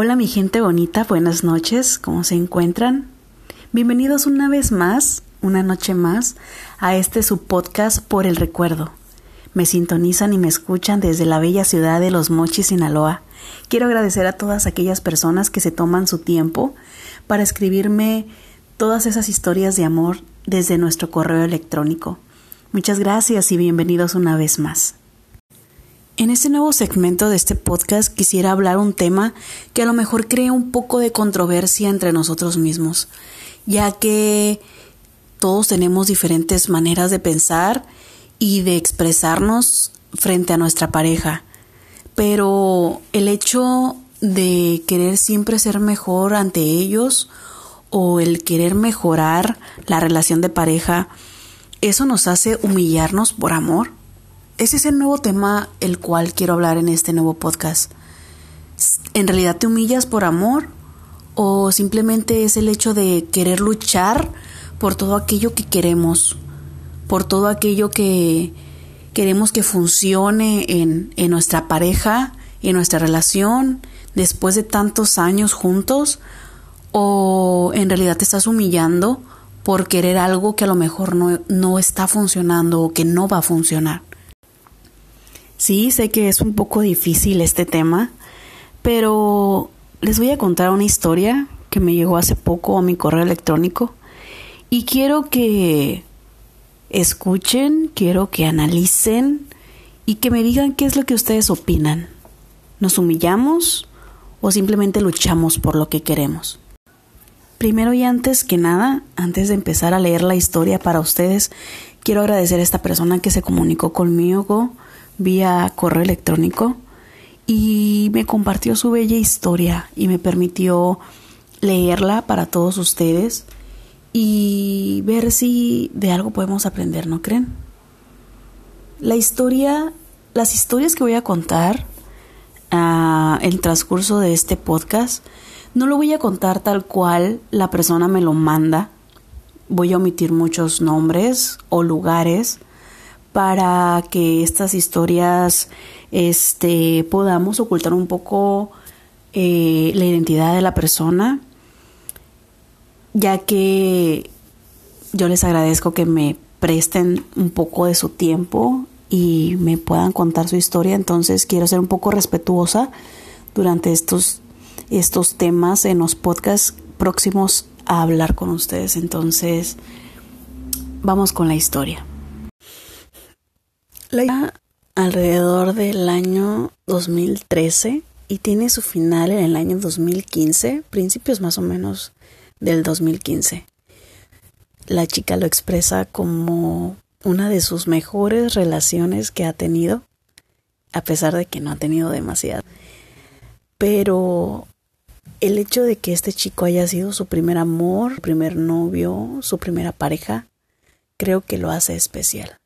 Hola mi gente bonita, buenas noches, ¿cómo se encuentran? Bienvenidos una vez más, una noche más, a este su podcast por el recuerdo. Me sintonizan y me escuchan desde la bella ciudad de Los Mochis, Sinaloa. Quiero agradecer a todas aquellas personas que se toman su tiempo para escribirme todas esas historias de amor desde nuestro correo electrónico. Muchas gracias y bienvenidos una vez más. En este nuevo segmento de este podcast quisiera hablar un tema que a lo mejor crea un poco de controversia entre nosotros mismos, ya que todos tenemos diferentes maneras de pensar y de expresarnos frente a nuestra pareja. Pero el hecho de querer siempre ser mejor ante ellos o el querer mejorar la relación de pareja, eso nos hace humillarnos por amor. Ese es el nuevo tema el cual quiero hablar en este nuevo podcast. ¿En realidad te humillas por amor? ¿O simplemente es el hecho de querer luchar por todo aquello que queremos? Por todo aquello que queremos que funcione en, nuestra pareja, en nuestra relación, después de tantos años juntos? ¿O en realidad te estás humillando por querer algo que a lo mejor no, no está funcionando o que no va a funcionar? Sí, sé que es un poco difícil este tema, pero les voy a contar una historia que me llegó hace poco a mi correo electrónico y quiero que escuchen, quiero que analicen y que me digan qué es lo que ustedes opinan. ¿Nos humillamos o simplemente luchamos por lo que queremos? Primero y antes que nada, antes de empezar a leer la historia para ustedes, quiero agradecer a esta persona que se comunicó conmigo vía correo electrónico y me compartió su bella historia y me permitió leerla para todos ustedes y ver si de algo podemos aprender, ¿no creen? La historia, las historias que voy a contar en el transcurso de este podcast, no lo voy a contar tal cual la persona me lo manda. Voy a omitir muchos nombres o lugares para que estas historias este, podamos ocultar un poco eh, la identidad de la persona, ya que yo les agradezco que me presten un poco de su tiempo y me puedan contar su historia, entonces quiero ser un poco respetuosa durante estos, estos temas en los podcasts próximos a hablar con ustedes, entonces vamos con la historia. La alrededor del año 2013 y tiene su final en el año 2015, principios más o menos del 2015. La chica lo expresa como una de sus mejores relaciones que ha tenido, a pesar de que no ha tenido demasiado. Pero el hecho de que este chico haya sido su primer amor, su primer novio, su primera pareja, creo que lo hace especial.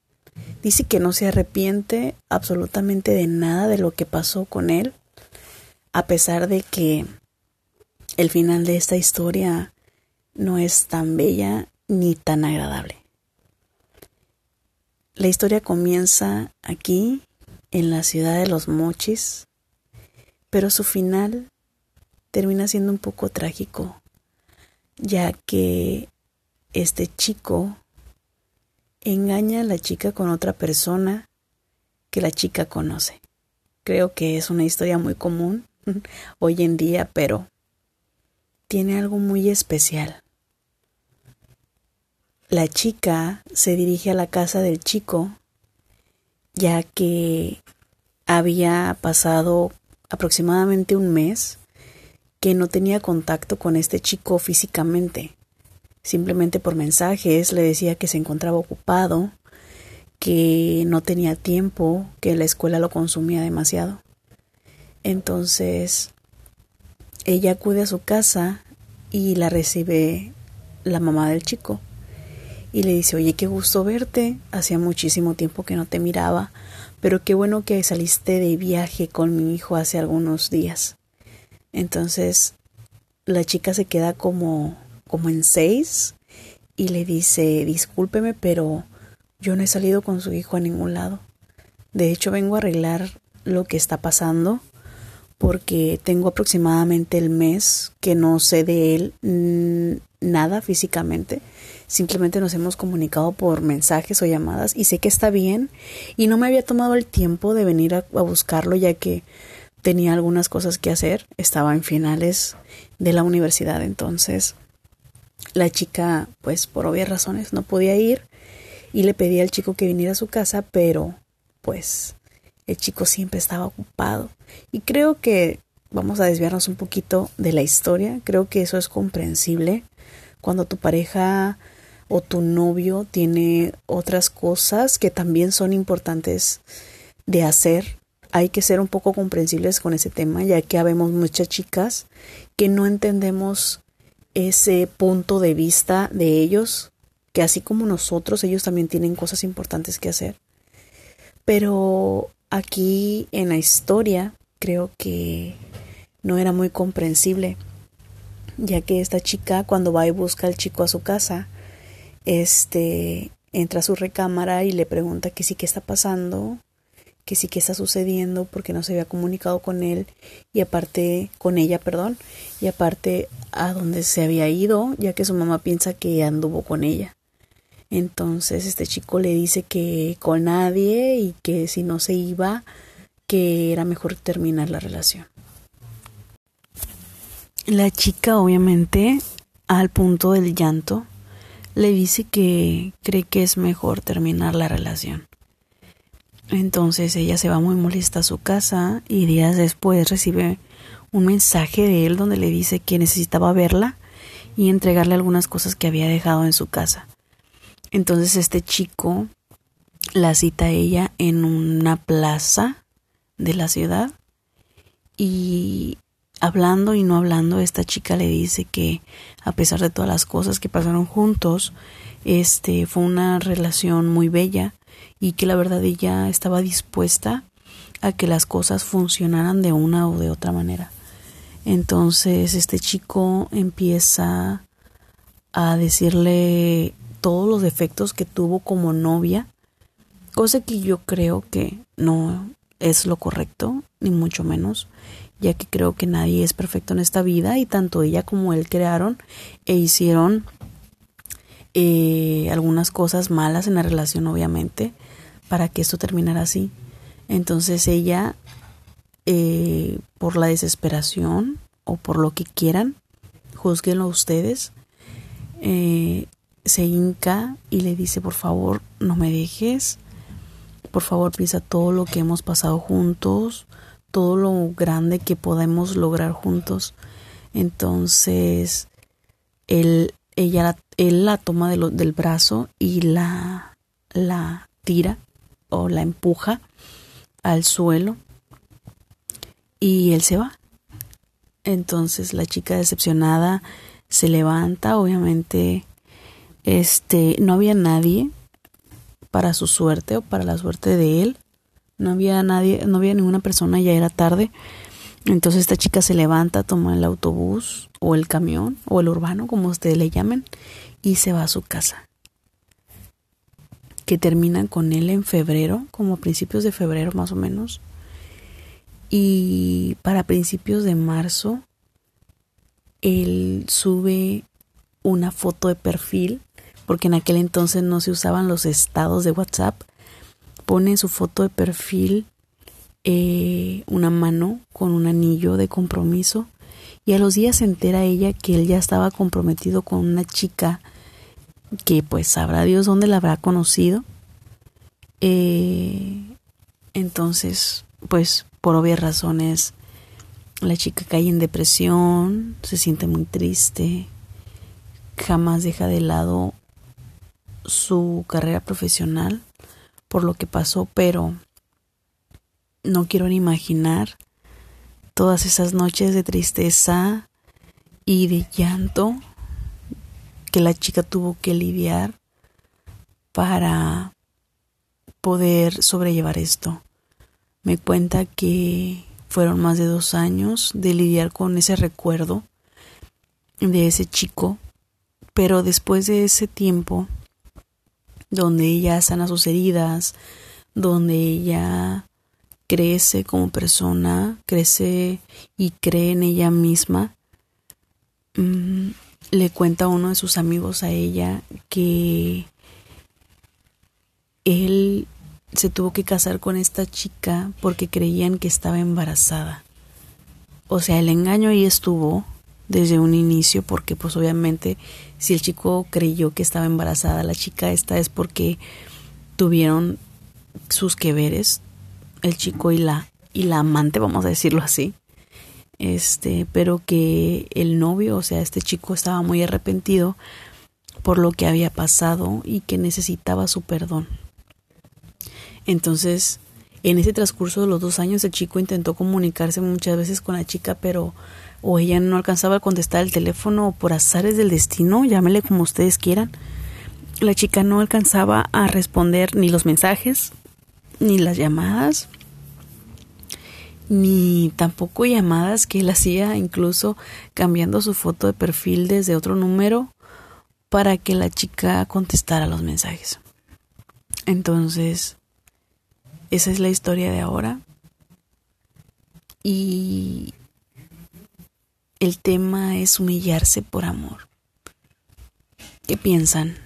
Dice que no se arrepiente absolutamente de nada de lo que pasó con él, a pesar de que el final de esta historia no es tan bella ni tan agradable. La historia comienza aquí, en la ciudad de los mochis, pero su final termina siendo un poco trágico, ya que este chico engaña a la chica con otra persona que la chica conoce. Creo que es una historia muy común hoy en día, pero tiene algo muy especial. La chica se dirige a la casa del chico ya que había pasado aproximadamente un mes que no tenía contacto con este chico físicamente simplemente por mensajes, le decía que se encontraba ocupado, que no tenía tiempo, que la escuela lo consumía demasiado. Entonces, ella acude a su casa y la recibe la mamá del chico y le dice, oye, qué gusto verte, hacía muchísimo tiempo que no te miraba, pero qué bueno que saliste de viaje con mi hijo hace algunos días. Entonces, la chica se queda como como en seis y le dice, discúlpeme, pero yo no he salido con su hijo a ningún lado. De hecho, vengo a arreglar lo que está pasando porque tengo aproximadamente el mes que no sé de él nada físicamente. Simplemente nos hemos comunicado por mensajes o llamadas y sé que está bien y no me había tomado el tiempo de venir a, buscarlo ya que tenía algunas cosas que hacer. Estaba en finales de la universidad entonces la chica pues por obvias razones no podía ir y le pedí al chico que viniera a su casa pero pues el chico siempre estaba ocupado y creo que vamos a desviarnos un poquito de la historia creo que eso es comprensible cuando tu pareja o tu novio tiene otras cosas que también son importantes de hacer. Hay que ser un poco comprensibles con ese tema, ya que habemos muchas chicas que no entendemos ese punto de vista de ellos, que así como nosotros, ellos también tienen cosas importantes que hacer. Pero aquí en la historia creo que no era muy comprensible ya que esta chica cuando va y busca al chico a su casa, este entra a su recámara y le pregunta que sí que está pasando, que sí que está sucediendo porque no se había comunicado con él y aparte con ella, perdón, y aparte a dónde se había ido, ya que su mamá piensa que anduvo con ella. Entonces este chico le dice que con nadie y que si no se iba, que era mejor terminar la relación. La chica obviamente al punto del llanto le dice que cree que es mejor terminar la relación. Entonces ella se va muy molesta a su casa y días después recibe un mensaje de él donde le dice que necesitaba verla y entregarle algunas cosas que había dejado en su casa. Entonces este chico la cita a ella en una plaza de la ciudad y hablando y no hablando, esta chica le dice que a pesar de todas las cosas que pasaron juntos, este fue una relación muy bella y que la verdad ella estaba dispuesta a que las cosas funcionaran de una o de otra manera. Entonces este chico empieza a decirle todos los defectos que tuvo como novia, cosa que yo creo que no es lo correcto, ni mucho menos, ya que creo que nadie es perfecto en esta vida y tanto ella como él crearon e hicieron eh, algunas cosas malas en la relación, obviamente, para que esto terminara así. Entonces ella, eh, por la desesperación o por lo que quieran, juzguenlo ustedes, eh, se hinca y le dice, por favor, no me dejes, por favor, piensa todo lo que hemos pasado juntos, todo lo grande que podemos lograr juntos. Entonces, él, ella, él la toma del brazo y la, la tira o la empuja al suelo y él se va. Entonces la chica decepcionada se levanta, obviamente este no había nadie para su suerte o para la suerte de él no había nadie, no había ninguna persona, ya era tarde. Entonces esta chica se levanta, toma el autobús o el camión o el urbano, como ustedes le llamen, y se va a su casa. Que termina con él en febrero, como principios de febrero más o menos. Y para principios de marzo, él sube una foto de perfil, porque en aquel entonces no se usaban los estados de WhatsApp, pone su foto de perfil eh, una mano con un anillo de compromiso y a los días se entera ella que él ya estaba comprometido con una chica que pues sabrá Dios dónde la habrá conocido. Eh, entonces, pues por obvias razones, la chica cae en depresión, se siente muy triste, jamás deja de lado su carrera profesional por lo que pasó, pero no quiero ni imaginar todas esas noches de tristeza y de llanto que la chica tuvo que lidiar para poder sobrellevar esto. Me cuenta que fueron más de dos años de lidiar con ese recuerdo de ese chico, pero después de ese tiempo donde ella sana sus heridas, donde ella crece como persona, crece y cree en ella misma. Mm, le cuenta a uno de sus amigos a ella que él se tuvo que casar con esta chica porque creían que estaba embarazada. O sea, el engaño ahí estuvo desde un inicio porque pues obviamente si el chico creyó que estaba embarazada la chica esta es porque tuvieron sus que veres el chico y la y la amante, vamos a decirlo así. Este, pero que el novio, o sea, este chico estaba muy arrepentido por lo que había pasado y que necesitaba su perdón. Entonces, en ese transcurso de los dos años, el chico intentó comunicarse muchas veces con la chica, pero o ella no alcanzaba a contestar el teléfono o por azares del destino, llámele como ustedes quieran. La chica no alcanzaba a responder ni los mensajes, ni las llamadas, ni tampoco llamadas que él hacía, incluso cambiando su foto de perfil desde otro número para que la chica contestara los mensajes. Entonces, esa es la historia de ahora. Y el tema es humillarse por amor. ¿Qué piensan?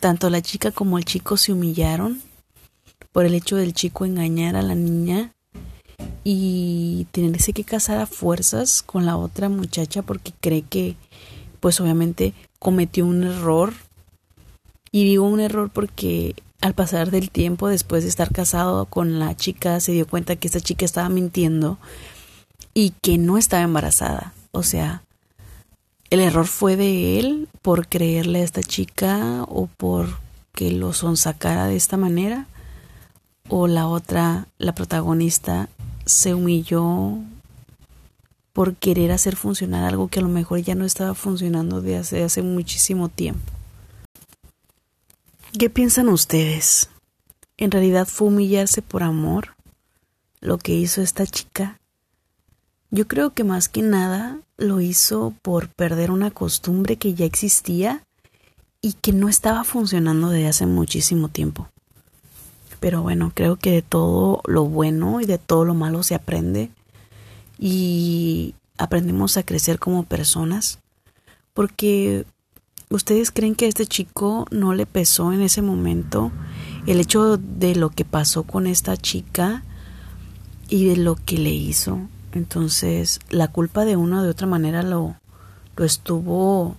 Tanto la chica como el chico se humillaron por el hecho del chico engañar a la niña y tenerse que casar a fuerzas con la otra muchacha porque cree que pues obviamente cometió un error y digo un error porque al pasar del tiempo, después de estar casado con la chica, se dio cuenta que esta chica estaba mintiendo y que no estaba embarazada. O sea, el error fue de él por creerle a esta chica o por que lo sonsacara de esta manera. O la otra, la protagonista, se humilló por querer hacer funcionar algo que a lo mejor ya no estaba funcionando de hace, hace muchísimo tiempo. ¿Qué piensan ustedes? ¿En realidad fue humillarse por amor lo que hizo esta chica? Yo creo que más que nada lo hizo por perder una costumbre que ya existía y que no estaba funcionando desde hace muchísimo tiempo. Pero bueno, creo que de todo lo bueno y de todo lo malo se aprende y aprendemos a crecer como personas porque ¿Ustedes creen que este chico no le pesó en ese momento el hecho de lo que pasó con esta chica y de lo que le hizo? Entonces, la culpa de una o de otra manera lo, lo estuvo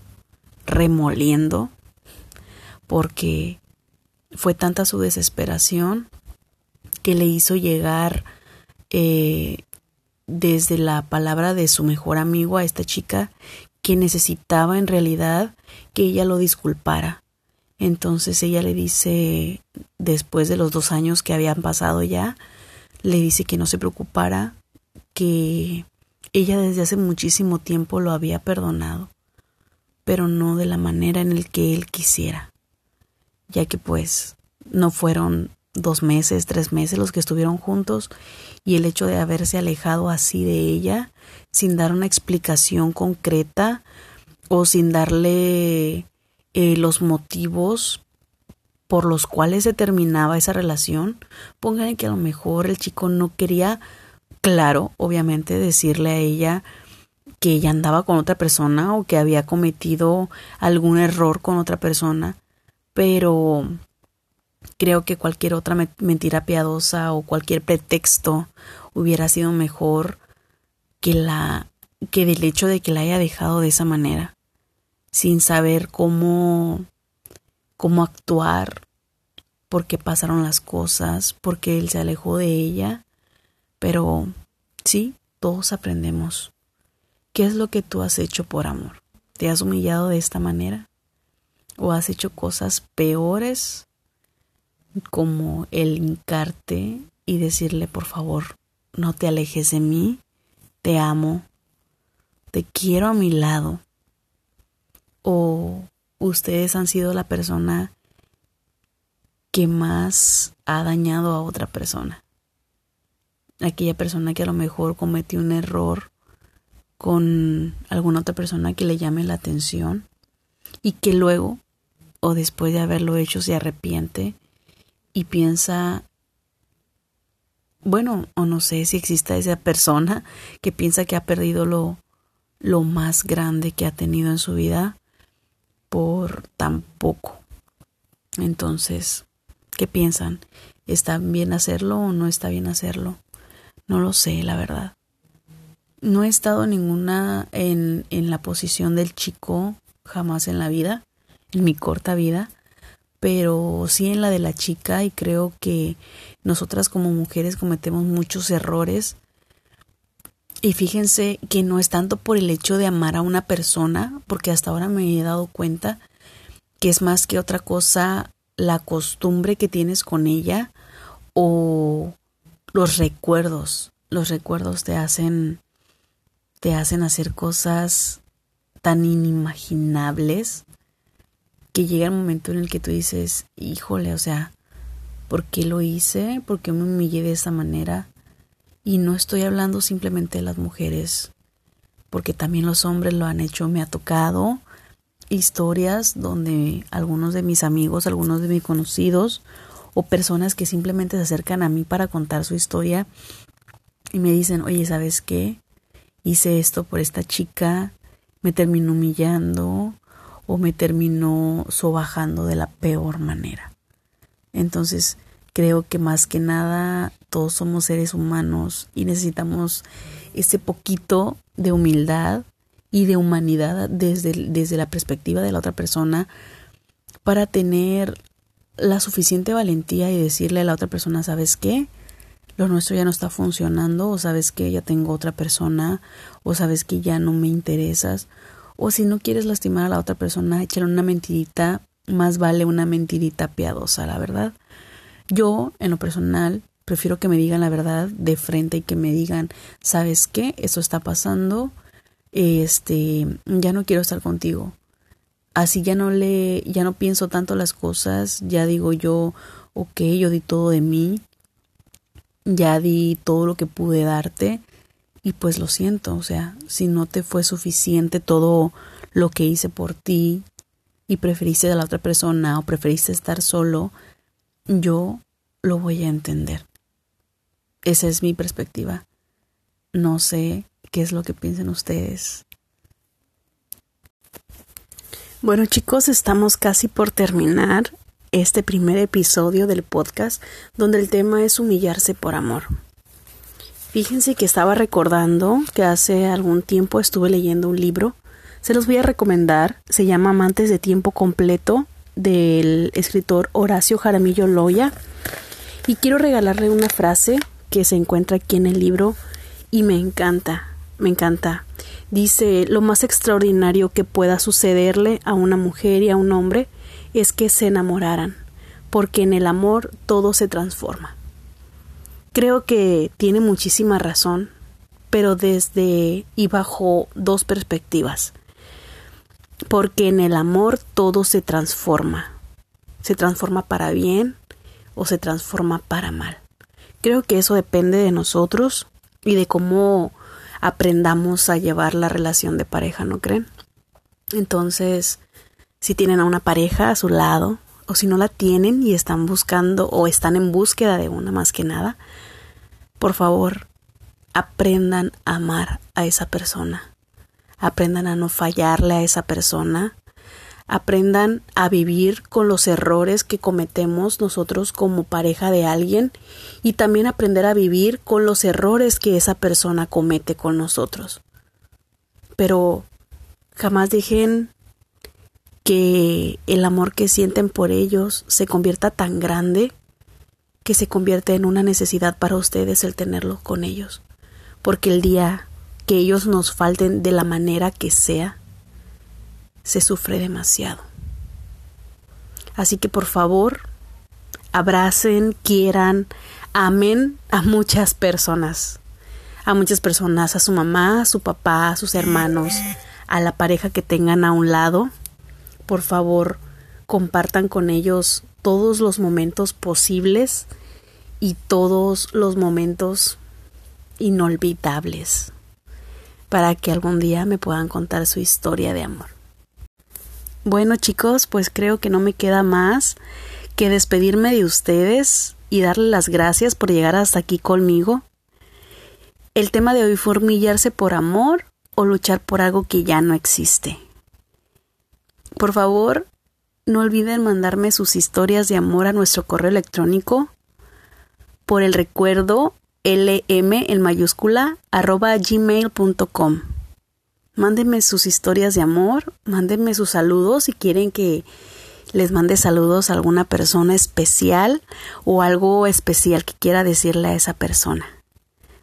remoliendo porque fue tanta su desesperación que le hizo llegar eh, desde la palabra de su mejor amigo a esta chica que necesitaba en realidad que ella lo disculpara. Entonces ella le dice, después de los dos años que habían pasado ya, le dice que no se preocupara, que ella desde hace muchísimo tiempo lo había perdonado, pero no de la manera en el que él quisiera, ya que pues no fueron dos meses, tres meses los que estuvieron juntos y el hecho de haberse alejado así de ella sin dar una explicación concreta o sin darle eh, los motivos por los cuales se terminaba esa relación, pónganle que a lo mejor el chico no quería, claro, obviamente, decirle a ella que ella andaba con otra persona o que había cometido algún error con otra persona, pero creo que cualquier otra mentira piadosa o cualquier pretexto hubiera sido mejor que la que del hecho de que la haya dejado de esa manera, sin saber cómo cómo actuar, por qué pasaron las cosas, por qué él se alejó de ella, pero sí, todos aprendemos. ¿Qué es lo que tú has hecho por amor? ¿Te has humillado de esta manera? ¿O has hecho cosas peores como el hincarte y decirle, por favor, no te alejes de mí, te amo, te quiero a mi lado. O ustedes han sido la persona que más ha dañado a otra persona. Aquella persona que a lo mejor cometió un error con alguna otra persona que le llame la atención y que luego o después de haberlo hecho se arrepiente y piensa bueno, o no sé si exista esa persona que piensa que ha perdido lo, lo más grande que ha tenido en su vida por tan poco. Entonces, ¿qué piensan? ¿Está bien hacerlo o no está bien hacerlo? No lo sé, la verdad. No he estado ninguna en, en la posición del chico jamás en la vida, en mi corta vida, pero sí en la de la chica y creo que nosotras como mujeres cometemos muchos errores y fíjense que no es tanto por el hecho de amar a una persona, porque hasta ahora me he dado cuenta que es más que otra cosa la costumbre que tienes con ella o los recuerdos. Los recuerdos te hacen te hacen hacer cosas tan inimaginables que llega el momento en el que tú dices, híjole, o sea, ¿por qué lo hice? ¿Por qué me humillé de esa manera? Y no estoy hablando simplemente de las mujeres, porque también los hombres lo han hecho. Me ha tocado historias donde algunos de mis amigos, algunos de mis conocidos o personas que simplemente se acercan a mí para contar su historia y me dicen, oye, ¿sabes qué? Hice esto por esta chica, me terminó humillando o me terminó sobajando de la peor manera. Entonces, creo que más que nada todos somos seres humanos y necesitamos ese poquito de humildad y de humanidad desde, desde la perspectiva de la otra persona para tener la suficiente valentía y decirle a la otra persona, ¿sabes qué? Lo nuestro ya no está funcionando, o sabes que ya tengo otra persona, o sabes que ya no me interesas, o si no quieres lastimar a la otra persona, échale una mentirita, más vale una mentirita piadosa, la verdad. Yo, en lo personal, Prefiero que me digan la verdad de frente y que me digan, ¿sabes qué? Eso está pasando. Este, ya no quiero estar contigo. Así ya no le, ya no pienso tanto las cosas, ya digo yo, ok, yo di todo de mí, ya di todo lo que pude darte y pues lo siento, o sea, si no te fue suficiente todo lo que hice por ti y preferiste a la otra persona o preferiste estar solo, yo lo voy a entender. Esa es mi perspectiva. No sé qué es lo que piensen ustedes. Bueno chicos, estamos casi por terminar este primer episodio del podcast donde el tema es humillarse por amor. Fíjense que estaba recordando que hace algún tiempo estuve leyendo un libro. Se los voy a recomendar. Se llama Amantes de Tiempo Completo del escritor Horacio Jaramillo Loya. Y quiero regalarle una frase que se encuentra aquí en el libro y me encanta, me encanta. Dice, lo más extraordinario que pueda sucederle a una mujer y a un hombre es que se enamoraran, porque en el amor todo se transforma. Creo que tiene muchísima razón, pero desde y bajo dos perspectivas. Porque en el amor todo se transforma. Se transforma para bien o se transforma para mal. Creo que eso depende de nosotros y de cómo aprendamos a llevar la relación de pareja, ¿no creen? Entonces, si tienen a una pareja a su lado, o si no la tienen y están buscando o están en búsqueda de una más que nada, por favor, aprendan a amar a esa persona. Aprendan a no fallarle a esa persona aprendan a vivir con los errores que cometemos nosotros como pareja de alguien y también aprender a vivir con los errores que esa persona comete con nosotros. Pero jamás dejen que el amor que sienten por ellos se convierta tan grande que se convierte en una necesidad para ustedes el tenerlo con ellos. Porque el día que ellos nos falten de la manera que sea, se sufre demasiado. Así que por favor, abracen, quieran, amen a muchas personas. A muchas personas, a su mamá, a su papá, a sus hermanos, a la pareja que tengan a un lado. Por favor, compartan con ellos todos los momentos posibles y todos los momentos inolvidables para que algún día me puedan contar su historia de amor. Bueno chicos, pues creo que no me queda más que despedirme de ustedes. y darle las gracias por llegar hasta aquí conmigo. El tema de hoy fue humillarse por amor o luchar por algo que ya no existe. Por favor, no olviden mandarme sus historias de amor a nuestro correo electrónico por el recuerdo lm en mayúscula arroba gmail.com. Mándenme sus historias de amor, mándenme sus saludos si quieren que les mande saludos a alguna persona especial o algo especial que quiera decirle a esa persona.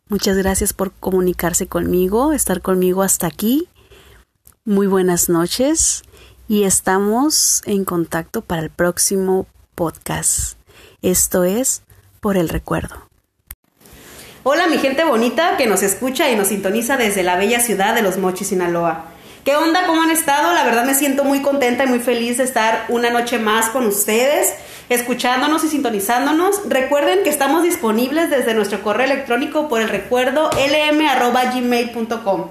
Muchas gracias por comunicarse conmigo, estar conmigo hasta aquí. Muy buenas noches y estamos en contacto para el próximo podcast. Esto es Por el Recuerdo. Hola mi gente bonita que nos escucha y nos sintoniza desde la bella ciudad de Los Mochis, Sinaloa. ¿Qué onda? ¿Cómo han estado? La verdad me siento muy contenta y muy feliz de estar una noche más con ustedes, escuchándonos y sintonizándonos. Recuerden que estamos disponibles desde nuestro correo electrónico por el recuerdo lm.gmail.com.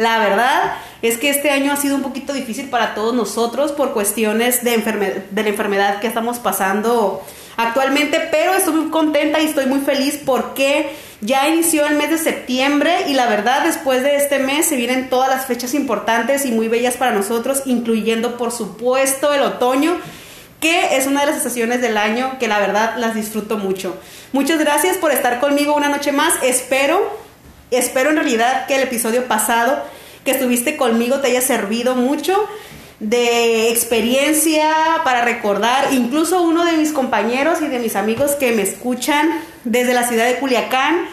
La verdad es que este año ha sido un poquito difícil para todos nosotros por cuestiones de, de la enfermedad que estamos pasando actualmente, pero estoy muy contenta y estoy muy feliz porque ya inició el mes de septiembre y la verdad después de este mes se vienen todas las fechas importantes y muy bellas para nosotros, incluyendo por supuesto el otoño que es una de las estaciones del año que la verdad las disfruto mucho. Muchas gracias por estar conmigo una noche más. Espero, espero en realidad que el episodio pasado que estuviste conmigo te haya servido mucho de experiencia para recordar, incluso uno de mis compañeros y de mis amigos que me escuchan desde la ciudad de Culiacán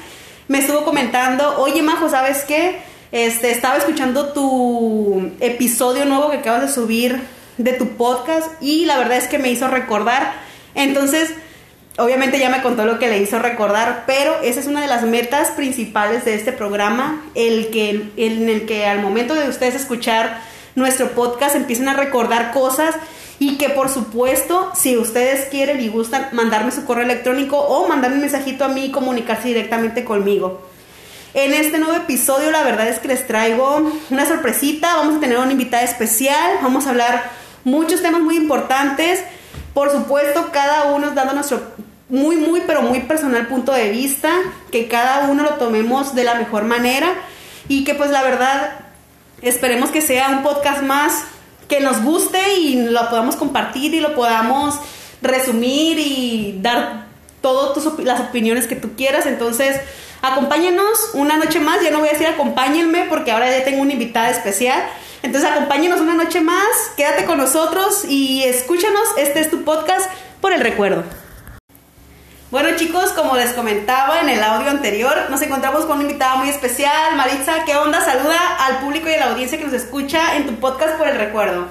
me estuvo comentando, oye Majo, ¿sabes qué? Este, estaba escuchando tu episodio nuevo que acabas de subir de tu podcast y la verdad es que me hizo recordar. Entonces, obviamente ya me contó lo que le hizo recordar, pero esa es una de las metas principales de este programa, el que, en el que al momento de ustedes escuchar nuestro podcast empiecen a recordar cosas y que por supuesto, si ustedes quieren y gustan, mandarme su correo electrónico o mandarme un mensajito a mí y comunicarse directamente conmigo. En este nuevo episodio la verdad es que les traigo una sorpresita, vamos a tener una invitada especial, vamos a hablar muchos temas muy importantes, por supuesto cada uno dando nuestro muy, muy, pero muy personal punto de vista, que cada uno lo tomemos de la mejor manera y que pues la verdad Esperemos que sea un podcast más que nos guste y lo podamos compartir y lo podamos resumir y dar todas las opiniones que tú quieras. Entonces, acompáñenos una noche más. Ya no voy a decir acompáñenme porque ahora ya tengo una invitada especial. Entonces, acompáñenos una noche más. Quédate con nosotros y escúchanos. Este es tu podcast por el recuerdo. Bueno chicos, como les comentaba en el audio anterior, nos encontramos con una invitada muy especial. Maritza, ¿qué onda? Saluda al público y a la audiencia que nos escucha en tu podcast por el recuerdo.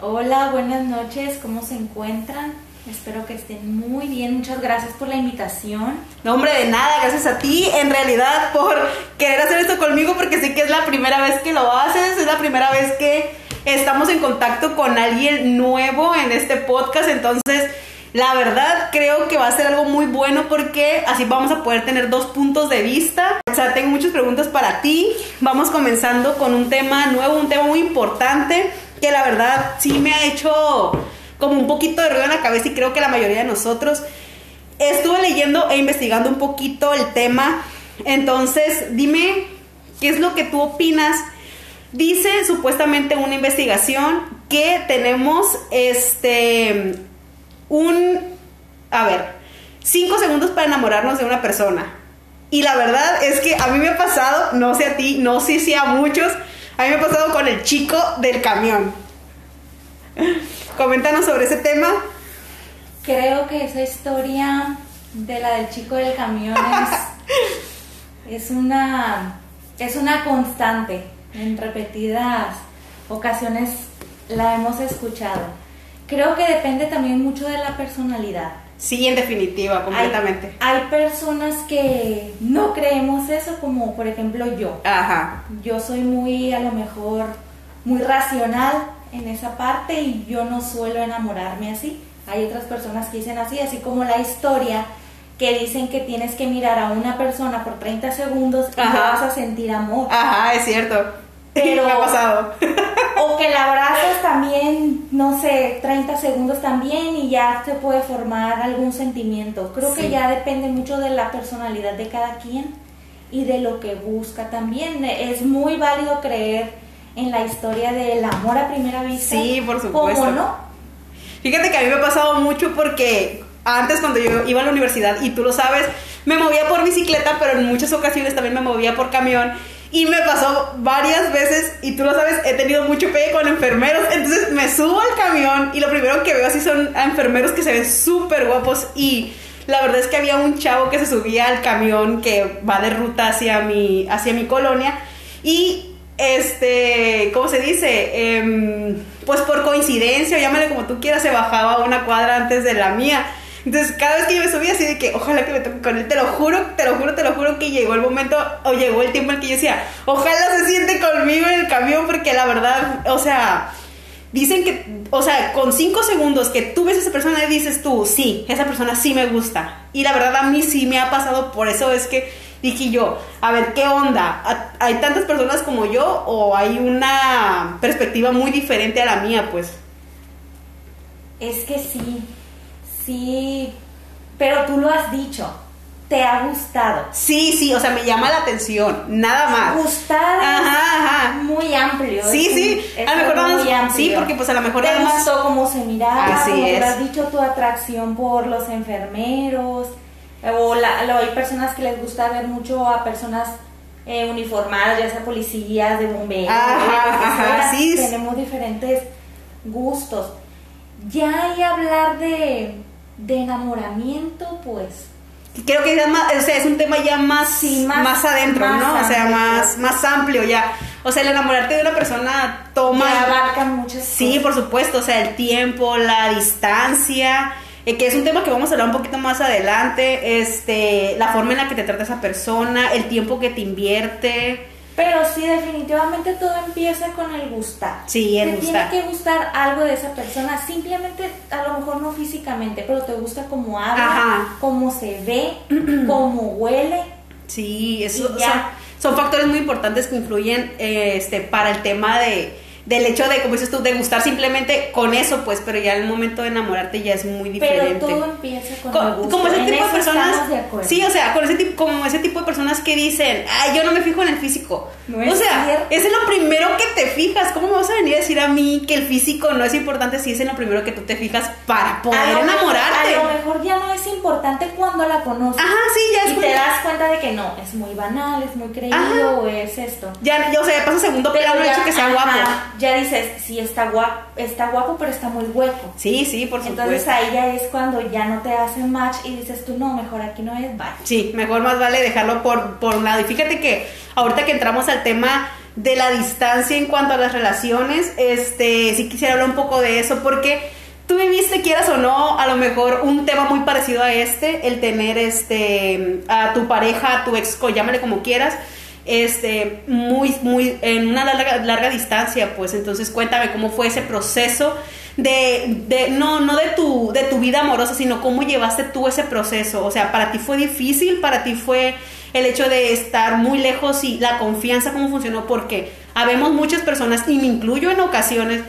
Hola, buenas noches, ¿cómo se encuentran? Espero que estén muy bien, muchas gracias por la invitación. No, hombre, de nada, gracias a ti, en realidad, por querer hacer esto conmigo, porque sé que es la primera vez que lo haces, es la primera vez que estamos en contacto con alguien nuevo en este podcast, entonces la verdad creo que va a ser algo muy bueno porque así vamos a poder tener dos puntos de vista. O sea, tengo muchas preguntas para ti. Vamos comenzando con un tema nuevo, un tema muy importante que la verdad sí me ha hecho como un poquito de ruido en la cabeza y creo que la mayoría de nosotros estuve leyendo e investigando un poquito el tema. Entonces, dime qué es lo que tú opinas. Dice supuestamente una investigación que tenemos este un, a ver, cinco segundos para enamorarnos de una persona. Y la verdad es que a mí me ha pasado, no sé a ti, no sé si a muchos, a mí me ha pasado con el chico del camión. Coméntanos sobre ese tema. Creo que esa historia de la del chico del camión es, es una es una constante. En repetidas ocasiones la hemos escuchado. Creo que depende también mucho de la personalidad. Sí, en definitiva, completamente. Hay, personas que no creemos eso, como por ejemplo yo. Ajá. Yo soy muy, a lo mejor, muy racional en esa parte y yo no suelo enamorarme así. Hay otras personas que dicen así, así como la historia que dicen que tienes que mirar a una persona por 30 segundos y vas a sentir amor. Ajá, es cierto. Pero, Me ha pasado. O que la abrazas también, no sé, 30 segundos también y ya se puede formar algún sentimiento. Creo que ya depende mucho de la personalidad de cada quien y de lo que busca también. Es muy válido creer en la historia del amor a primera vista. Sí, por supuesto. ¿Cómo no? Fíjate que a mí me ha pasado mucho porque antes cuando yo iba a la universidad, y tú lo sabes, me movía por bicicleta, pero en muchas ocasiones también me movía por camión. Y me pasó varias veces, y tú lo sabes, he tenido mucho pegue con enfermeros. Entonces me subo al camión y lo primero que veo así son enfermeros que se ven súper guapos. Y la verdad es que había un chavo que se subía al camión que va de ruta hacia mi, hacia mi colonia. Y este, ¿cómo se dice? Em, pues por coincidencia, llámale como tú quieras, se bajaba una cuadra antes de la mía. Entonces, cada vez que yo me subía así de que, ojalá que me toque con él, te lo juro, te lo juro, te lo juro que llegó el momento o llegó el tiempo en que yo decía, ojalá se siente conmigo en el camión, porque la verdad, o sea, dicen que, o sea, con cinco segundos que tú ves a esa persona y dices tú, sí, esa persona sí me gusta. Y la verdad a mí sí me ha pasado, por eso es que dije yo, a ver, ¿qué onda? ¿Hay tantas personas como yo o hay una perspectiva muy diferente a la mía, pues? Es que sí, sí, pero tú lo has dicho, te ha gustado. Sí, sí, o sea, me llama la atención, nada más. Gustar Ajá, ajá. muy amplio. Sí, sí, un- a lo mejor nada muy amplio. sí, porque pues a lo mejor te nada más- gustó cómo se miraba, Así como es. tú has dicho tu atracción por los enfermeros, o la, lo- hay personas que les gusta ver mucho a personas eh, uniformadas, ya sea policías, de bomberos, Ajá, ajá, sí. tenemos diferentes gustos. Ya hay hablar de, de enamoramiento, pues Creo que más, o sea, es un tema ya más, Sí, más- más, adentro, más ¿no? O sea, más, más amplio ya. O sea, el enamorarte de una persona toma... ya abarcan muchas Sí, cosas. por supuesto, o sea, el tiempo, la distancia, eh, que es un tema que vamos a hablar un poquito más adelante, este, la forma en la que te trata esa persona, el tiempo que te invierte. Pero sí, definitivamente todo empieza con el gustar. Sí, el te gustar. tiene que gustar algo de esa persona, simplemente, a lo mejor no físicamente, pero te gusta cómo habla, Ajá. cómo se ve, cómo huele. Sí, eso son, son factores muy importantes que influyen eh, este, para el tema de del hecho de, como dices tú, de gustar simplemente con eso, pues, pero ya el momento de enamorarte ya es muy diferente. Pero todo empieza con Co- el gusto. como ese En tipo de personas de sí o sea con ese tipo como ese tipo de personas que dicen ay yo no me fijo en el físico No o sea cierto. es en lo primero que te fijas cómo me vas a venir a decir a mí que el físico no es importante si es en lo primero que tú te fijas para poder A lo mejor- enamorarte a lo mejor ya no es importante cuando la conoces. ajá sí ya es y te das cuenta de que no, es muy banal, es muy creído o es esto. ya, ya, o sea ya pasa segundo plano el hecho que sea ajá, guapo Ya dices, sí está guapo, está guapo, pero está muy hueco. sí sí por supuesto Entonces ahí ya es cuando ya no te hacen match y dices tú, no, mejor aquí no es, bye. Sí, mejor más vale dejarlo por, por un lado. Y fíjate que ahorita que entramos al tema de la distancia en cuanto a las relaciones, este, sí quisiera hablar un poco de eso porque tú viviste, quieras o no, a lo mejor un tema muy parecido a este, el tener este, a tu pareja, a tu ex, llámale como quieras, este, muy, muy, en una larga, larga distancia, pues entonces cuéntame cómo fue ese proceso de, de no, no de tu, de tu vida amorosa, sino cómo llevaste tú ese proceso, o sea, para ti fue difícil, para ti fue el hecho de estar muy lejos y la confianza, cómo funcionó, porque habemos muchas personas, y me incluyo en ocasiones,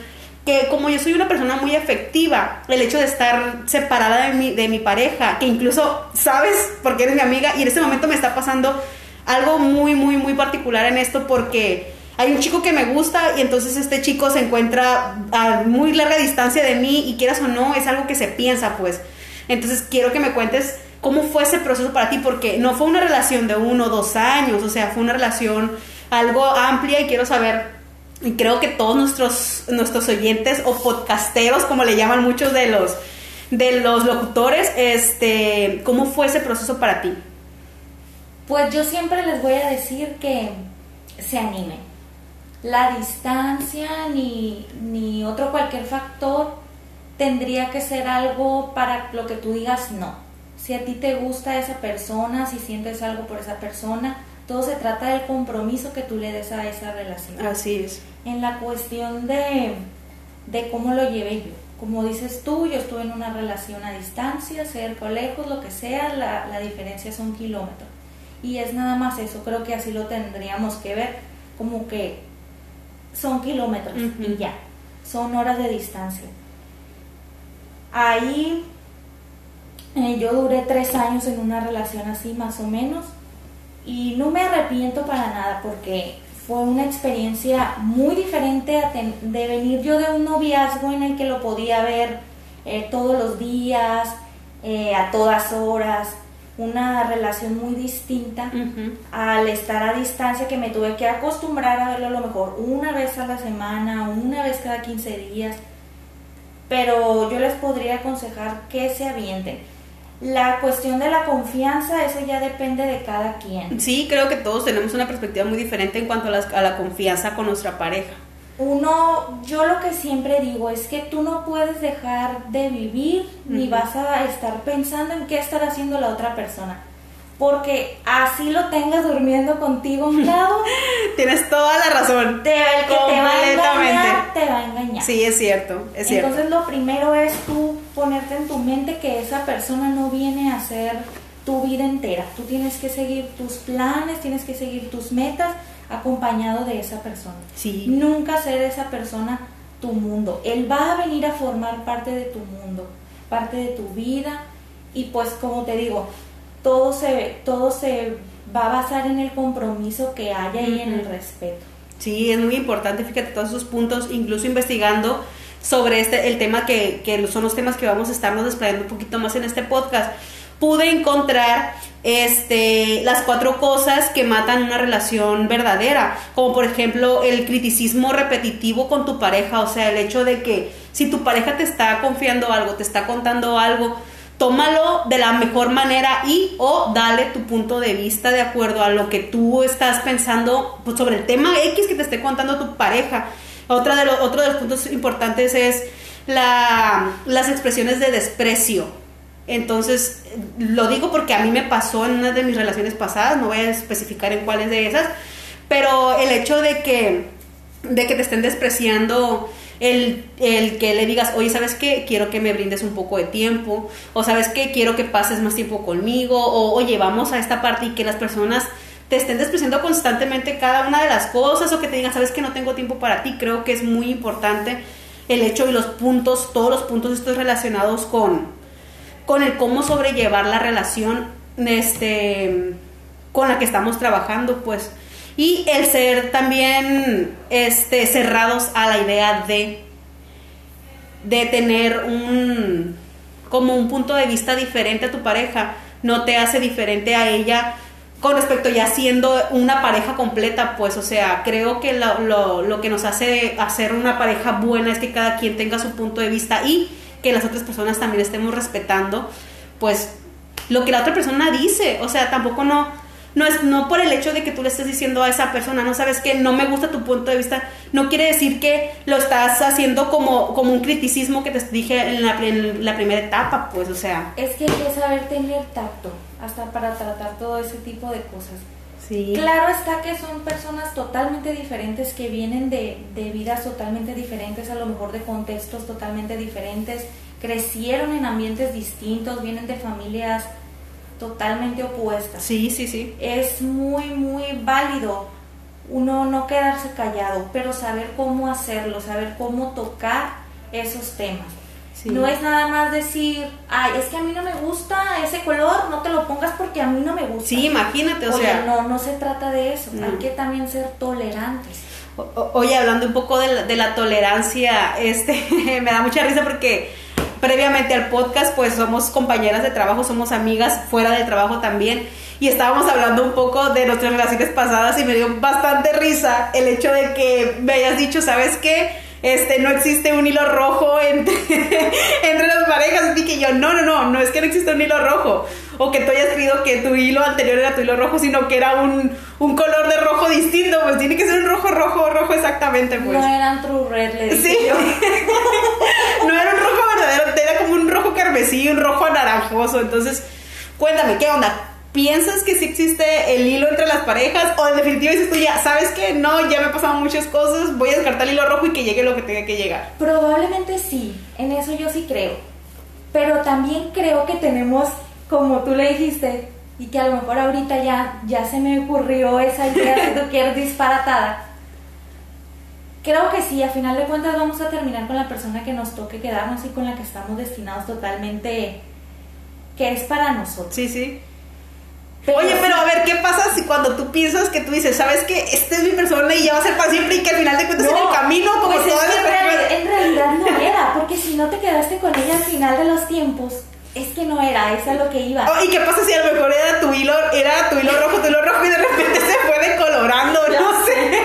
que como yo soy una persona muy efectiva, el hecho de estar separada de mi, de mi pareja, que incluso sabes porque eres mi amiga y en este momento me está pasando algo muy, muy, muy particular en esto porque hay un chico que me gusta y entonces este chico se encuentra a muy larga distancia de mí y quieras o no, es algo que se piensa pues. Entonces quiero que me cuentes cómo fue ese proceso para ti porque no fue una relación de uno o dos años, o sea, fue una relación algo amplia y quiero saber y creo que todos nuestros, nuestros oyentes o podcasteros, como le llaman muchos de los, de los locutores, este, ¿cómo fue ese proceso para ti? Pues yo siempre les voy a decir que se animen. La distancia ni, ni otro cualquier factor tendría que ser algo para lo que tú digas no. Si a ti te gusta esa persona, si sientes algo por esa persona, todo se trata del compromiso que tú le des a esa relación. Así es. En la cuestión de, de cómo lo llevé yo. Como dices tú, yo estuve en una relación a distancia, cerca o lejos, lo que sea, la, la diferencia es un kilómetro. Y es nada más eso, creo que así lo tendríamos que ver, como que son kilómetros y ya, son horas de distancia. Ahí eh, yo duré tres años en una relación así más o menos y no me arrepiento para nada porque fue una experiencia muy diferente de venir yo de un noviazgo en el que lo podía ver eh, todos los días, eh, a todas horas, una relación muy distinta al estar a distancia que me tuve que acostumbrar a verlo a lo mejor una vez a la semana, una vez cada 15 días, pero yo les podría aconsejar que se avienten. La cuestión de la confianza, eso ya depende de cada quien. Sí, creo que todos tenemos una perspectiva muy diferente en cuanto a la confianza con nuestra pareja uno, yo lo que siempre digo es que tú no puedes dejar de vivir ni vas a estar pensando en qué estar haciendo la otra persona. Porque así lo tengas durmiendo contigo a un lado. Tienes toda la razón. Te, el que te va a engañar, te va a engañar. Sí, es cierto, es cierto. Entonces lo primero es tú ponerte en tu mente que esa persona no viene a ser tu vida entera. Tú tienes que seguir tus planes, tienes que seguir tus metas acompañado de esa persona. Sí. Nunca ser esa persona tu mundo. Él va a venir a formar parte de tu mundo, parte de tu vida y pues como te digo, todo se, todo se va a basar en el compromiso que haya y en el respeto. Sí, es muy importante, fíjate todos esos puntos, incluso investigando sobre este, el tema que, que son los temas que vamos a estarnos desplegando un poquito más en este podcast pude encontrar este, las cuatro cosas que matan una relación verdadera, como por ejemplo el criticismo repetitivo con tu pareja, o sea, el hecho de que si tu pareja te está confiando algo, te está contando algo, tómalo de la mejor manera y o dale tu punto de vista de acuerdo a lo que tú estás pensando pues, sobre el tema X que te esté contando tu pareja. Otra de otro de los puntos importantes es la, las expresiones de desprecio entonces, lo digo porque a mí me pasó en una de mis relaciones pasadas, no voy a especificar en cuáles de esas, pero el hecho de que, de que te estén despreciando el, el, que le digas, oye, ¿sabes qué? Quiero que me brindes un poco de tiempo, o ¿sabes qué? Quiero que pases más tiempo conmigo, o oye, vamos a esta parte y que las personas te estén despreciando constantemente cada una de las cosas, o que te digan, ¿sabes que no tengo tiempo para ti? Creo que es muy importante el hecho y los puntos, todos los puntos estos relacionados con con el cómo sobrellevar la relación este, con la que estamos trabajando, pues. Y el ser también este, cerrados a la idea de, de tener un, como un punto de vista diferente a tu pareja, no te hace diferente a ella con respecto ya siendo una pareja completa, pues, o sea, creo que lo, lo, lo, que nos hace hacer una pareja buena es que cada quien tenga su punto de vista y que las otras personas también estemos respetando, pues, lo que la otra persona dice. O sea, tampoco no, no es no por el hecho de que tú le estés diciendo a esa persona, no sabes que no me gusta tu punto de vista, no quiere decir que lo estás haciendo como, como un criticismo que te dije en la, primera etapa, pues, o sea. Es que hay que saber tener tacto, hasta para tratar todo ese tipo de cosas. Sí. Claro está que son personas totalmente diferentes que vienen de, de vidas totalmente diferentes, a lo mejor de contextos totalmente diferentes, crecieron en ambientes distintos, vienen de familias totalmente opuestas. Sí, sí, sí. Es muy, muy válido uno no quedarse callado, pero saber cómo hacerlo, saber cómo tocar esos temas. No es nada más decir, ay, es que a mí no me gusta ese color, no te lo pongas porque a mí no me gusta. Sí, imagínate, o sea. No, no se trata de eso, hay que también ser tolerantes. oye, hablando un poco de la, de la tolerancia, este, me da mucha risa porque previamente al podcast, pues somos compañeras de trabajo, somos amigas fuera del trabajo también. Y estábamos hablando un poco de nuestras relaciones pasadas y me dio bastante risa el hecho de que me hayas dicho, ¿sabes qué? Este, no existe un hilo rojo entre, entre las parejas. Y que yo, no, no, no, no es que no existe un hilo rojo. O que tú hayas creído que tu hilo anterior era tu hilo rojo, sino que era un, un color de rojo distinto. Pues tiene que ser un rojo, rojo, rojo exactamente, pues. No eran true red, le Sí. no era un rojo verdadero, era como un rojo carmesí, un rojo anaranjoso. Entonces, cuéntame, ¿qué onda? ¿Piensas que sí existe el hilo entre las parejas? ¿O en definitiva dices tú ya, sabes que no, ya me han pasado muchas cosas, voy a descartar el hilo rojo y que llegue lo que tenga que llegar? Probablemente sí, en eso yo sí creo. Pero también creo que tenemos, como tú le dijiste, y que a lo mejor ahorita ya, ya se me ocurrió esa idea, si tú quieres, disparatada. creo que sí, a final de cuentas vamos a terminar con la persona que nos toque quedarnos y con la que estamos destinados totalmente, que es para nosotros. Sí, sí. Oye, pero a ver, ¿qué pasa si cuando tú piensas que tú dices, sabes que esta es mi persona y ya va a ser para siempre y que al final de cuentas en el camino, como pues es todas en, en realidad no era, porque si no te quedaste con ella al final de los tiempos, es que no era, eso es lo que iba. Oh, ¿Y qué pasa si a lo mejor era tu hilo, era tu hilo rojo, tu hilo rojo y de repente se fue decolorando? No sé.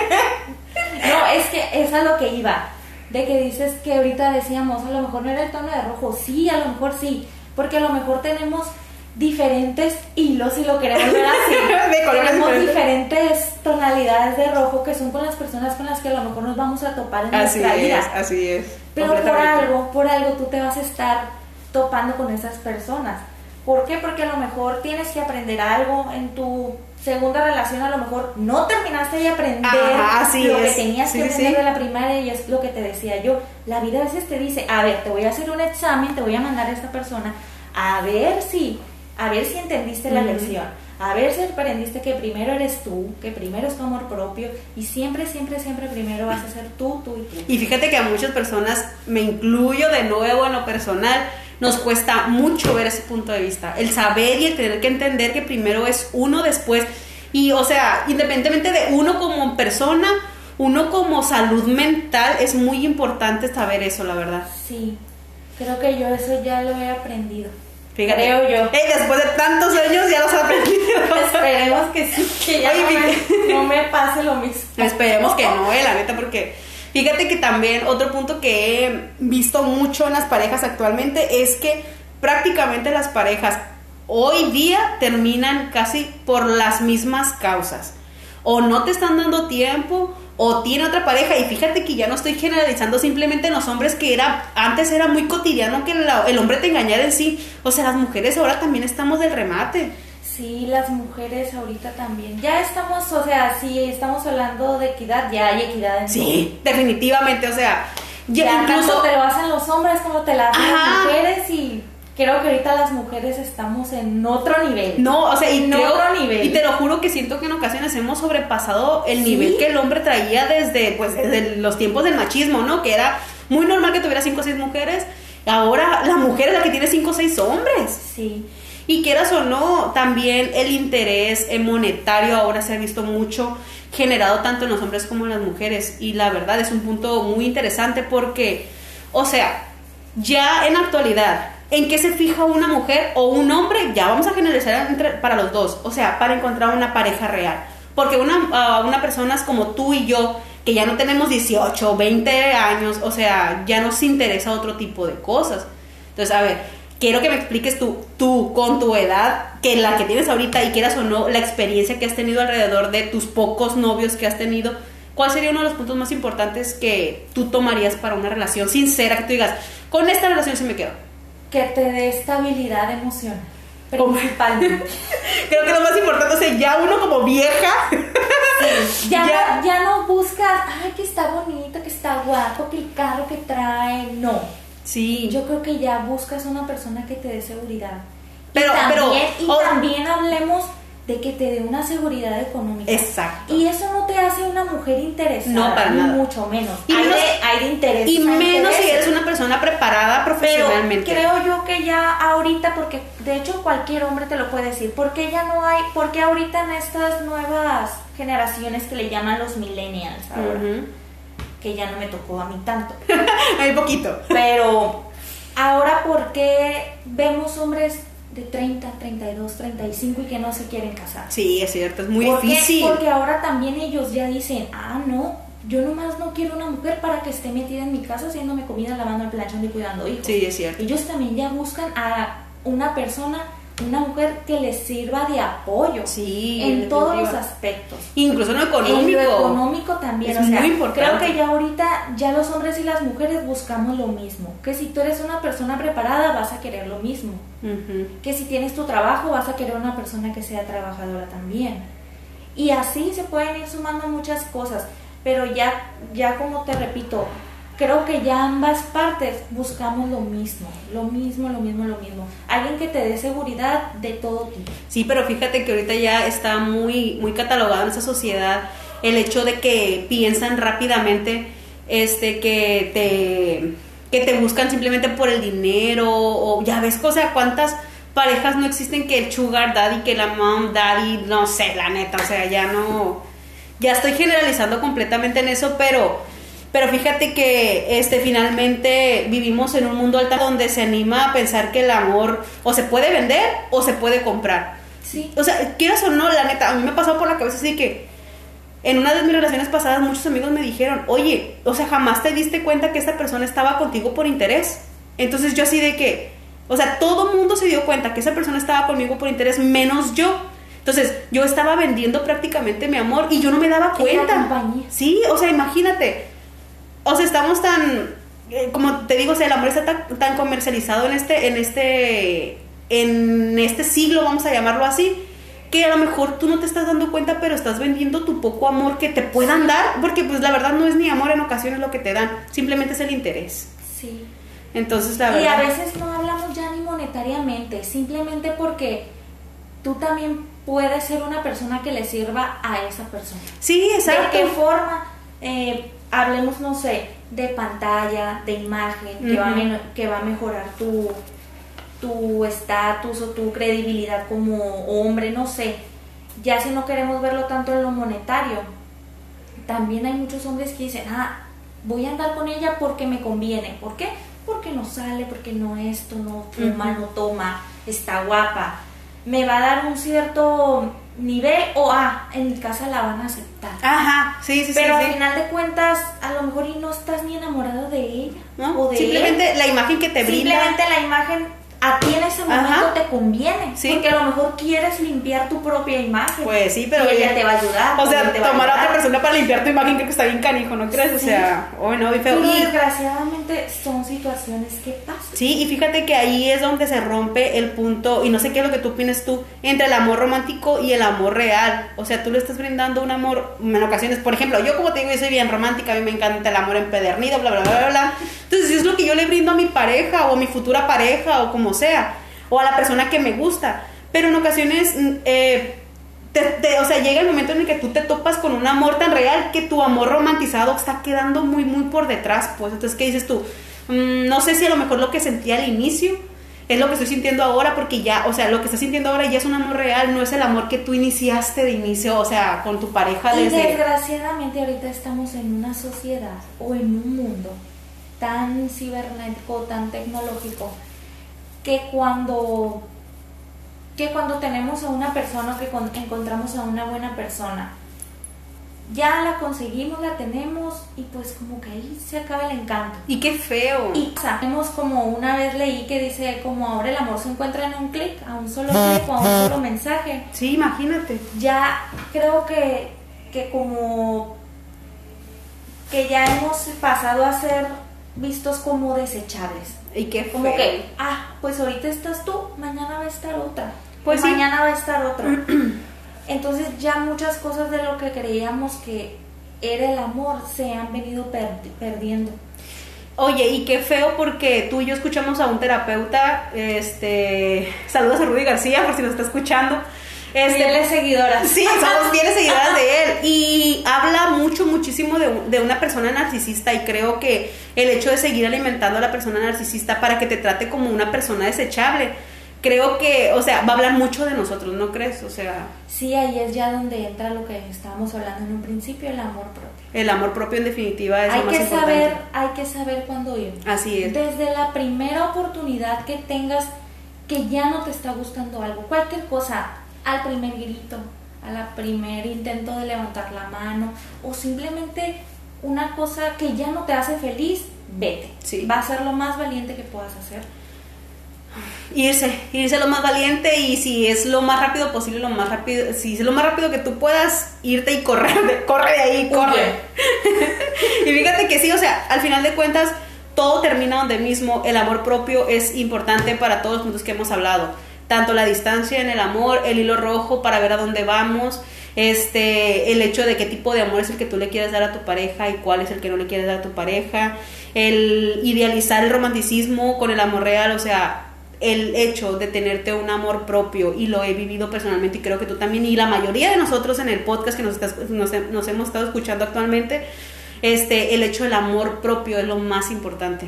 No, es que es a lo que iba. De que dices que ahorita decíamos, a lo mejor no era el tono de rojo. Sí, a lo mejor sí. Porque a lo mejor tenemos diferentes hilos, si lo queremos ver así. De colores tenemos diferentes. diferentes tonalidades de rojo que son con las personas con las que a lo mejor nos vamos a topar en Así nuestra es, vida. así es. Pero por algo, por algo tú te vas a estar topando con esas personas. ¿Por qué? Porque a lo mejor tienes que aprender algo en tu segunda relación, a lo mejor no terminaste de aprender Ajá, lo que tenías Sí, que aprender sí. de la primaria y es lo que te decía yo. La vida a veces te dice, a ver, te voy a hacer un examen, te voy a mandar a esta persona, a ver si, a ver si entendiste la lección. A ver si aprendiste que primero eres tú, que primero es tu amor propio y siempre, siempre, siempre primero vas a ser tú, tú y tú. Y fíjate que a muchas personas, me incluyo de nuevo en lo personal, nos cuesta mucho ver ese punto de vista. El saber y el tener que entender que primero es uno después. Y o sea, independientemente de uno como persona, uno como salud mental, es muy importante saber eso, la verdad. Sí, creo que yo eso ya lo he aprendido. Fíjate. Creo yo. Después de tantos años ya los has aprendido. Esperemos que sí, que ya no, me, no me pase lo mismo. Esperemos que no, eh, la neta, porque fíjate que también otro punto que he visto mucho en las parejas actualmente es que prácticamente las parejas hoy día terminan casi por las mismas causas. O no te están dando tiempo, o tiene otra pareja. Y fíjate que ya no estoy generalizando simplemente en los hombres, que era antes era muy cotidiano que la- el hombre te engañara en sí. O sea, las mujeres ahora también estamos del remate. Sí, las mujeres ahorita también. Ya estamos, o sea, si estamos hablando de equidad, ya hay equidad en Sí, definitivamente. O sea, ya, Ya incluso te lo hacen los hombres como te la hacen las mujeres y creo que ahorita las mujeres estamos en otro nivel. No, o sea, y En creo- otro nivel. Y te lo juro que siento que en ocasiones hemos sobrepasado el Sí. nivel que el hombre traía desde, pues, desde los tiempos del machismo, ¿no? Que era muy normal que tuviera cinco o seis mujeres. Ahora la mujer es la que tiene cinco o seis hombres. Sí. Y quieras o no, también el interés monetario ahora se ha visto mucho generado tanto en los hombres como en las mujeres. Y la verdad es un punto muy interesante porque, o sea, ya en la actualidad, ¿en qué se fija una mujer o un hombre? Ya vamos a generalizar entre, para los dos. O sea, para encontrar una pareja real. Porque una, ah, una persona es como tú y yo, que ya no tenemos 18 o 20 años, o sea, ya nos interesa otro tipo de cosas. Entonces, a ver, quiero que me expliques tú, tú con tu edad, que la que tienes ahorita y quieras o no, la experiencia que has tenido alrededor de tus pocos novios que has tenido, ¿cuál sería uno de los puntos más importantes que tú tomarías para una relación sincera? Que tú digas, con esta relación sí me quedo. Que te dé estabilidad emocional. Principalmente. Creo que lo más importante, o sea, ya uno como vieja, Ya, Ya. No, ya no buscas, ay, que está bonito, que está guapo, que el carro que trae. No. sí, Yo creo que ya buscas una persona que te dé seguridad. Pero- y también, pero- y oh. también hablemos de que te dé una seguridad económica. Exacto. Y eso no te hace una mujer interesada. No, para ni nada. mucho menos. Y hay, menos- de, hay de intereses. y menos si eres una persona preparada Pero profesionalmente. creo yo que ya ahorita, porque de hecho cualquier hombre te lo puede decir, porque ya no hay, porque ahorita en estas nuevas generaciones que le llaman los millennials ahora, que ya no me tocó a mí tanto, Hay poquito. pero ahora porque vemos hombres de 30, 32, 35 y que no se quieren casar. Sí, es cierto, es muy ¿Por qué? difícil. Porque ahora también ellos ya dicen, ah, no, yo nomás no quiero una mujer para que esté metida en mi casa haciéndome comida, lavando, planchando y cuidando hijos. Sí, es cierto. Ellos también ya buscan a una persona, una mujer que les sirva de apoyo Sí, en todos los aspectos. Incluso en lo económico. En lo económico también, Es o sea, muy importante. creo que ya ahorita ya los hombres y las mujeres buscamos lo mismo, que si tú eres una persona preparada vas a querer lo mismo, que si tienes tu trabajo vas a querer una persona que sea trabajadora también. Y así se pueden ir sumando muchas cosas, pero ya ya como te repito, creo que ya ambas partes buscamos lo mismo, lo mismo, lo mismo, lo mismo. Alguien que te dé seguridad de todo tipo. Sí, pero fíjate que ahorita ya está muy, muy catalogado en esa sociedad el hecho de que piensan rápidamente este, que te, que te buscan simplemente por el dinero, o ya ves, o sea, cuántas parejas no existen que el sugar daddy, que la mom daddy, no sé, la neta, o sea, ya no, ya estoy generalizando completamente en eso, pero, pero fíjate que, este, finalmente vivimos en un mundo alta donde se anima a pensar que el amor o se puede vender o se puede comprar. Sí. O sea, quieras o no, la neta, a mí me ha pasado por la cabeza así que en una de mis relaciones pasadas muchos amigos me dijeron, oye, o sea, jamás te diste cuenta que esta persona estaba contigo por interés. Entonces yo así de que, o sea, todo el mundo se dio cuenta que esa persona estaba conmigo por interés, menos yo. Entonces yo estaba vendiendo prácticamente mi amor y yo no me daba la cuenta. compañía. Sí, o sea, imagínate. O sea, estamos tan, eh, como te digo, o sea, el amor está tan, tan comercializado en este, en este, en este siglo, vamos a llamarlo así, que a lo mejor tú no te estás dando cuenta, pero estás vendiendo tu poco amor que te puedan dar, porque pues la verdad no es ni amor en ocasiones lo que te dan, simplemente es el interés. Sí. Entonces, la Y verdad. a veces no hablamos ya ni monetariamente, simplemente porque tú también puedes ser una persona que le sirva a esa persona. Sí, exacto. ¿De qué forma? Eh, hablemos, no sé, de pantalla, de imagen, que, va a que va a mejorar tu tu estatus o tu credibilidad como hombre, no sé. Ya si no queremos verlo tanto en lo monetario, también hay muchos hombres que dicen, ah, voy a andar con ella porque me conviene. ¿Por qué? Porque no sale, porque no esto, no fuma, no toma, está guapa. Me va a dar un cierto nivel o, ah, en mi casa la van a aceptar. Ajá, sí, sí, sí. Pero sí. al final de cuentas, a lo mejor y no estás ni enamorado de ella ¿No? o de él. Simplemente la imagen que te brinda. Simplemente la imagen a ti en ese momento Ajá. te conviene. Sí. Porque a lo mejor quieres limpiar tu propia imagen. Pues sí, pero Y ella te va a ayudar. O sea, a tomar a otra persona para limpiar tu imagen creo que está bien canijo, ¿no crees? O sea, oh no, bien feo. Y- desgraciadamente son situaciones que pasan. Sí, y fíjate que ahí es donde se rompe el punto, y no sé qué es lo que tú opinas tú, entre el amor romántico y el amor real. O sea, tú le estás brindando un amor, en ocasiones, por ejemplo, yo como te digo, yo soy bien romántica, a mí me encanta el amor empedernido, bla, bla, bla, bla, bla. Entonces, si es lo que yo le brindo a mi pareja, o a mi futura pareja, o como sea, o a la persona que me gusta. Pero en ocasiones, mm, eh, te- te- o sea, llega el momento en el que tú te topas con un amor tan real que tu amor romantizado está quedando muy, muy por detrás, pues. Entonces, ¿qué dices tú? Mm, no sé si a lo mejor lo que sentía al inicio es lo que estoy sintiendo ahora, porque ya, o sea, lo que estás sintiendo ahora ya es un amor real, no es el amor que tú iniciaste de inicio, o sea, con tu pareja Y desde... desgraciadamente ahorita estamos en una sociedad o en un mundo tan cibernético, tan tecnológico, que cuando que cuando tenemos a una persona, que con- encontramos a una buena persona, ya la conseguimos, la tenemos y pues como que ahí se acaba el encanto. Y qué feo. Y sabemos como una vez leí que dice como ahora el amor se encuentra en un clic, a un solo clic o a un solo mensaje Sí, imagínate. ya creo que, que como que ya hemos pasado a ser vistos como desechables. Y qué Como feo. que, ah, pues ahorita estás tú, mañana va a estar otra. Pues sí. mañana va a estar otro. Entonces ya muchas cosas de lo que creíamos que era el amor se han venido per- perdiendo. Oye, y qué feo porque tú y yo escuchamos a un terapeuta, este, saludos a Rudy García por si nos está escuchando. Este, Fieles seguidoras. Sí, somos fieles seguidoras de él. Y habla mucho, muchísimo de, de una persona narcisista. Y creo que el hecho de seguir alimentando a la persona narcisista para que te trate como una persona desechable, creo que, o sea, va a hablar mucho de nosotros, ¿no crees? O sea, Sí, ahí es ya donde entra lo que estábamos hablando en un principio, el amor propio. el amor propio en definitiva es hay lo más que importante. saber, hay que saber cuándo ir. Así es. Desde la primera oportunidad que tengas que ya no te está gustando algo, cualquier cosa, al primer grito, a la primer intento de levantar la mano o simplemente una cosa que ya no te hace feliz, vete. Sí. Va a ser lo más valiente que puedas hacer. Irse, irse lo más valiente y si es lo más rápido posible, lo más rápido, si es lo más rápido que tú puedas, irte y correr, corre de ahí, corre. y fíjate que sí, o sea, al final de cuentas, todo termina donde mismo, el amor propio es importante para todos los puntos que hemos hablado, tanto la distancia en el amor, el hilo rojo para ver a dónde vamos, este, el hecho de qué tipo de amor es el que tú le quieres dar a tu pareja y cuál es el que no le quieres dar a tu pareja, el idealizar el romanticismo con el amor real, o sea, el hecho de tenerte un amor propio y lo he vivido personalmente y creo que tú también y la mayoría de nosotros en el podcast que nos, estás- nos, nos hemos estado escuchando actualmente este, el hecho del amor propio es lo más importante.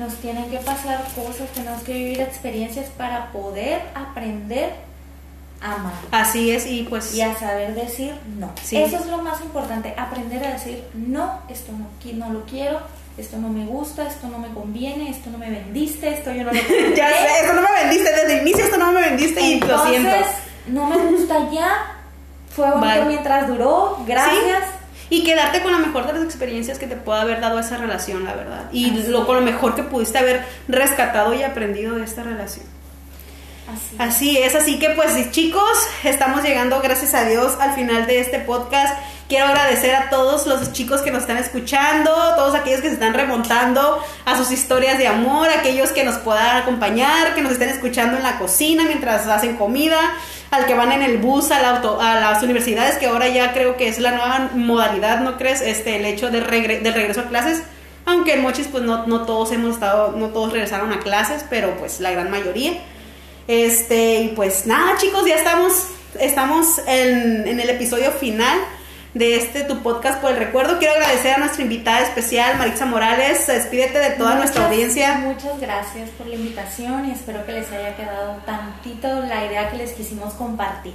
Nos tienen que pasar cosas, tenemos que vivir experiencias para poder aprender a amar. Así es, y pues... Y a saber decir no. Sí. Eso es lo más importante, aprender a decir no, esto no, no lo quiero, esto no me gusta, esto no me conviene, esto no me vendiste, esto yo no lo ya sé, esto no me vendiste desde el inicio, esto no me vendiste y lo siento. Entonces, no me gusta ya, fue bonito Bye. mientras duró, gracias. Y quedarte con la mejor de las experiencias que te pueda haber dado esa relación, la verdad. Y Así lo, con lo mejor que pudiste haber rescatado y aprendido de esta relación. Así. Así es, así que pues chicos, estamos llegando gracias a Dios al final de este podcast. Quiero agradecer a todos los chicos que nos están escuchando, todos aquellos que se están remontando a sus historias de amor, aquellos que nos puedan acompañar, que nos estén escuchando en la cocina mientras hacen comida, al que van en el bus al auto, a las universidades, que ahora ya creo que es la nueva modalidad, ¿no crees? Este, el hecho del regreso a clases. Aunque en Mochis pues no, no todos hemos estado, no todos regresaron a clases, pero pues la gran mayoría. Este, y pues nada, chicos, ya estamos, estamos en el episodio final de este tu podcast por el recuerdo. Quiero agradecer a nuestra invitada especial, Maritza Morales. Despídete de toda nuestra audiencia. Muchas gracias por la invitación y espero que les haya quedado tantito la idea que les quisimos compartir.